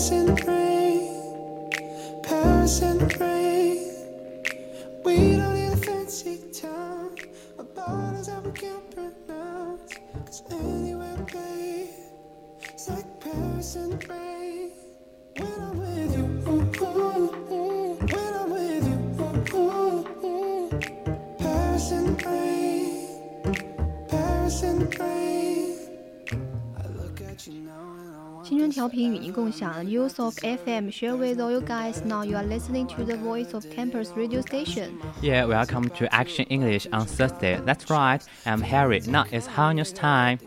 Paris the rain. Paris. We don't need a fancy town. A borders that we can't pronounce. Cause anywhere to be, it's like Paris in the 调频与您共享 News of FM share with all you guys. Now you are listening to the voice of campus radio station. Yeah, welcome to Action English on Thursday. That's right, I'm Harry. Now it's high news time.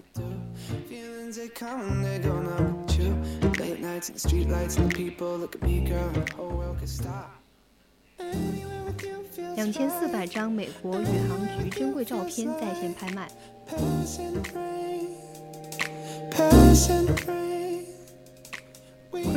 feelings they come and they go now with you. Late nights and the street lights and the people look at me, girl. The whole world could stop. Anywhere with you feels 两千四百张美国宇航局珍贵照片在线拍卖。 Paris in the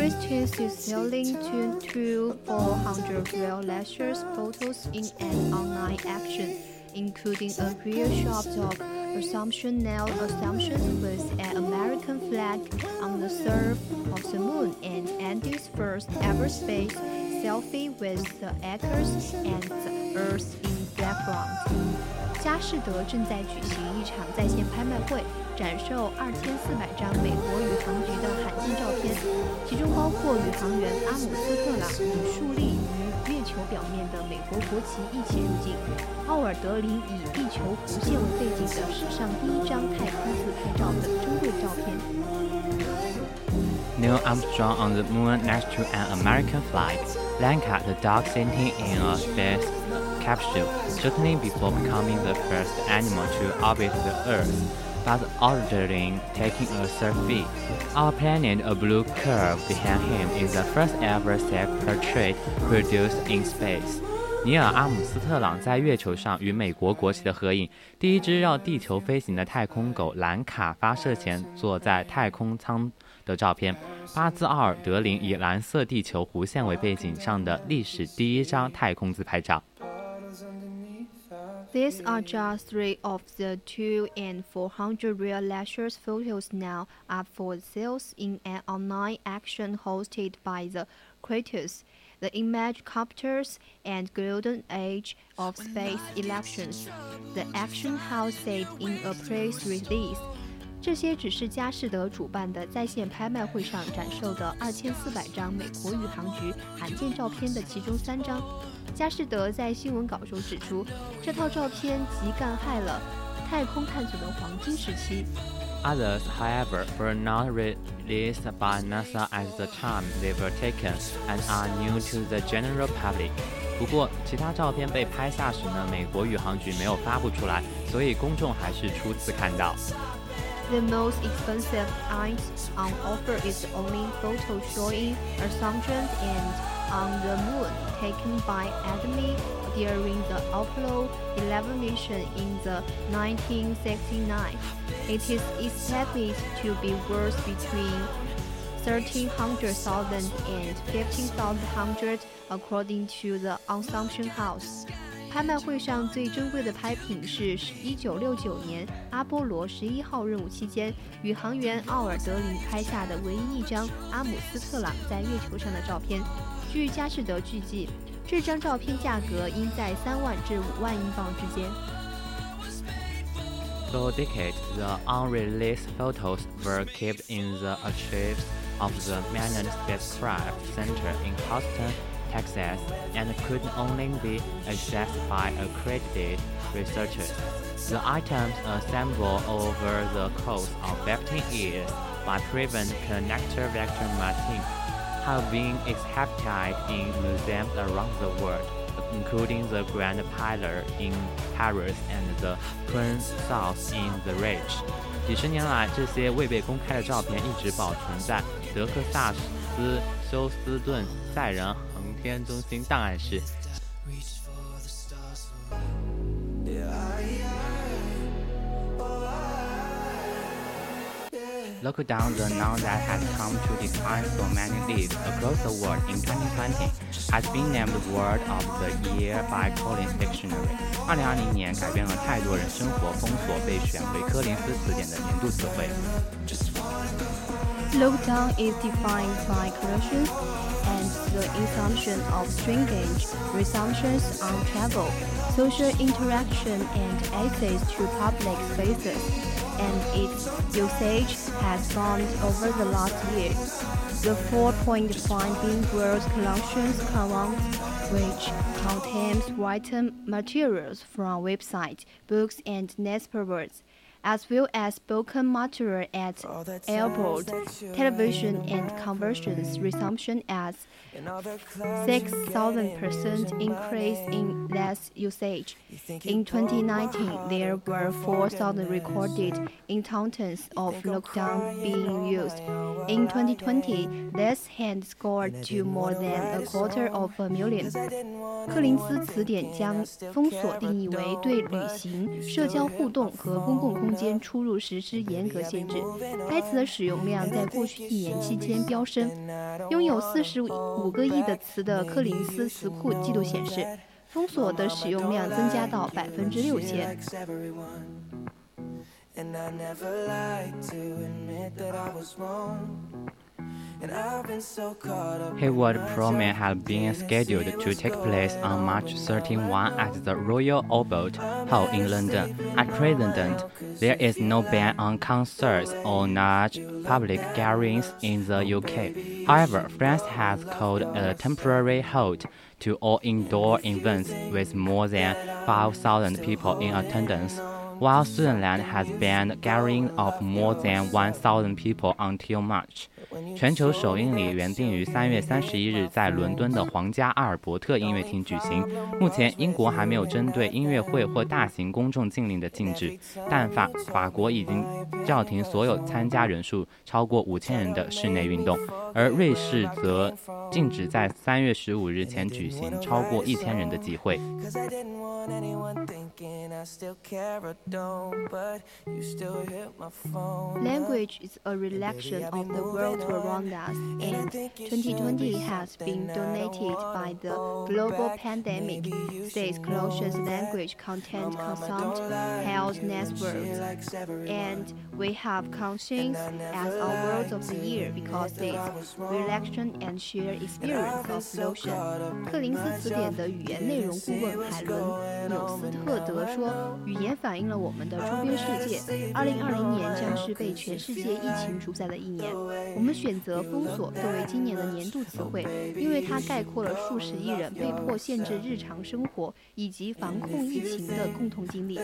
rain, Paris in the rain. Christie's is selling two to 400 real lectures photos in an online auction, including a real shot of Assumption nail assumptions with an American flag on the surf of the moon and Andy's first ever space selfie with the acres and the Earth in background. 佳士得正在举行一场在线拍卖会，展售二千四百张美 包括宇航员阿姆斯特朗与竖立于月球表面的美国国旗一起入境。奥尔德林以地球弧线为背景的史上第一张太空自拍照的珍贵照片。 Neil Armstrong on the moon next to an American flag. Lanka, the dog sitting in a space capsule, shortly before becoming the first animal to orbit the Earth. But Aldrin taking a selfie. Our planet, a blue curve behind him, is the first ever self-portrait produced in space. 尼尔·阿姆斯特朗在月球上与美国国旗的合影，第一只绕地球飞行的太空狗兰卡发射前坐在太空舱的照片，巴兹奥尔德林以蓝色地球弧线为背景上的历史第一张太空自拍照。These are just three of the two and 400 real lectures photos now up for sales in an online auction hosted by the creators, the image captors and golden age of space elections, the action house said in a press release. 这些只是佳士得主办的在线拍卖会上展售的二千四百张美国宇航局罕见照片的其中三张。佳士得在新闻稿中指出，这套照片即干害了太空探索的黄金时期。Others, however, were not released by NASA at the time they were taken and are new to the general public. 不过，其他照片被拍下时呢，美国宇航局没有发布出来，所以公众还是初次看到。The most expensive item on offer is only photo showing Assumption and on the moon taken by Adami during the Apollo 11 mission in the 1969. It is estimated to be worth between 1300,000 and 15,000 according to the Assumption House. 拍卖会上最珍贵的拍品是1969年阿波罗11号任务期间，宇航员奥尔德林拍下的唯一一张阿姆斯特朗在月球上的照片。据佳士得据记，这张照片价格应在三万至五万英镑之间。For decades, the unreleased photos were kept in the archives of the Manned Spacecraft Center in Houston, Texas, and could only be accessed by accredited researchers. The items assembled over the course of 15 years by Prevent Connector Vector Martin have been exhibited in museums around the world, including the Grand Palais in Paris and the Renaissance in the Reich. 几十年来，这些未被公开的照片一直保存在德克萨斯 斯休斯顿载人航天中心档案室。Lockdown the noun that has come to define so many lives across the world in 2020 has been named Word of the Year by Collins Dictionary。二零二零年改变了太多人生活，封锁被选为柯林斯词典的年度词汇。Lockdown is defined by corrections and the assumption of stringent resumptions on travel, social interaction, and access to public spaces and its usage has gone over the last year. The 4.5 billion gross collections count, which contains written materials from websites, books, and newspapers, as well as spoken material at airport, television, and conversions resumption as 6,000% increase in less usage. In 2019, there were 4,000 recorded instances of lockdown being used. In 2020, this had scored to more than a quarter of a million. 柯林斯词典将封锁定义为对旅行、社交互动和公共空 间出入实施严格限制。该词的使用量在过去一年期间飙升，拥有四十五。五个亿的词的柯林斯词库记录显示，封锁的使用量增加到百分之六千。Hayward Promenade has been scheduled to take place on March 31 at the Royal Albert Hall in London. At present, there is no ban on concerts or large public gatherings in the UK. However, France has called a temporary halt to all indoor events with more than 5,000 people in attendance while Switzerland has banned gathering of more than 1,000 people until March. 全球首映礼原定于三月三十一日在伦敦的皇家阿尔伯特音乐厅举行。目前，英国还没有针对音乐会或大型公众禁令的禁止，但法法国已经叫停所有参加人数超过五千人的室内运动，而瑞士则禁止在三月十五日前举行超过一千人的集会。Language is a reflection of the world around us, and 2020 has been dominated by the global pandemic. States closures language content consumed health networks, and we have conscience as our words of the year because it's reflection and shared experience of notion. 克林斯词典的语言内容顾问海伦纽斯特 德说：“语言反映了我们的周边世界。二零二零年将是被全世界疫情主宰的一年。我们选择封锁作为今年的年度词汇，因为它概括了数十亿人被迫限制日常生活以及防控疫情的共同经历。”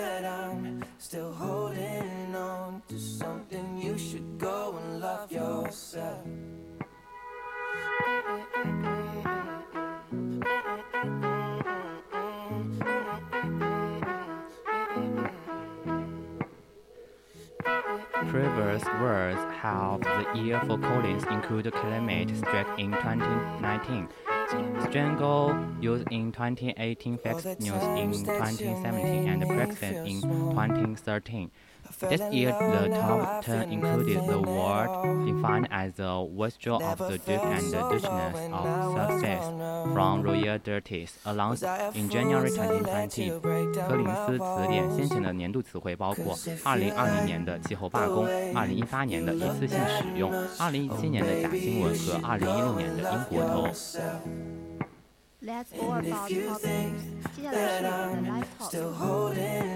Previous words have the year for Collins include climate strike in 2019, strangle used in 2018, Fox News in 2017, and Brexit in 2013. This year, the top 10 included the word defined as the withdrawal of the Duke and Duchess of Sussex from royal duties announced in January 2020。柯林斯词典先前的年度词汇包括2020年的气候罢工、2018年的一次性使用、2017年的假新闻和2016年的英国头。That's all about topics. 接下来是我们的 live talk。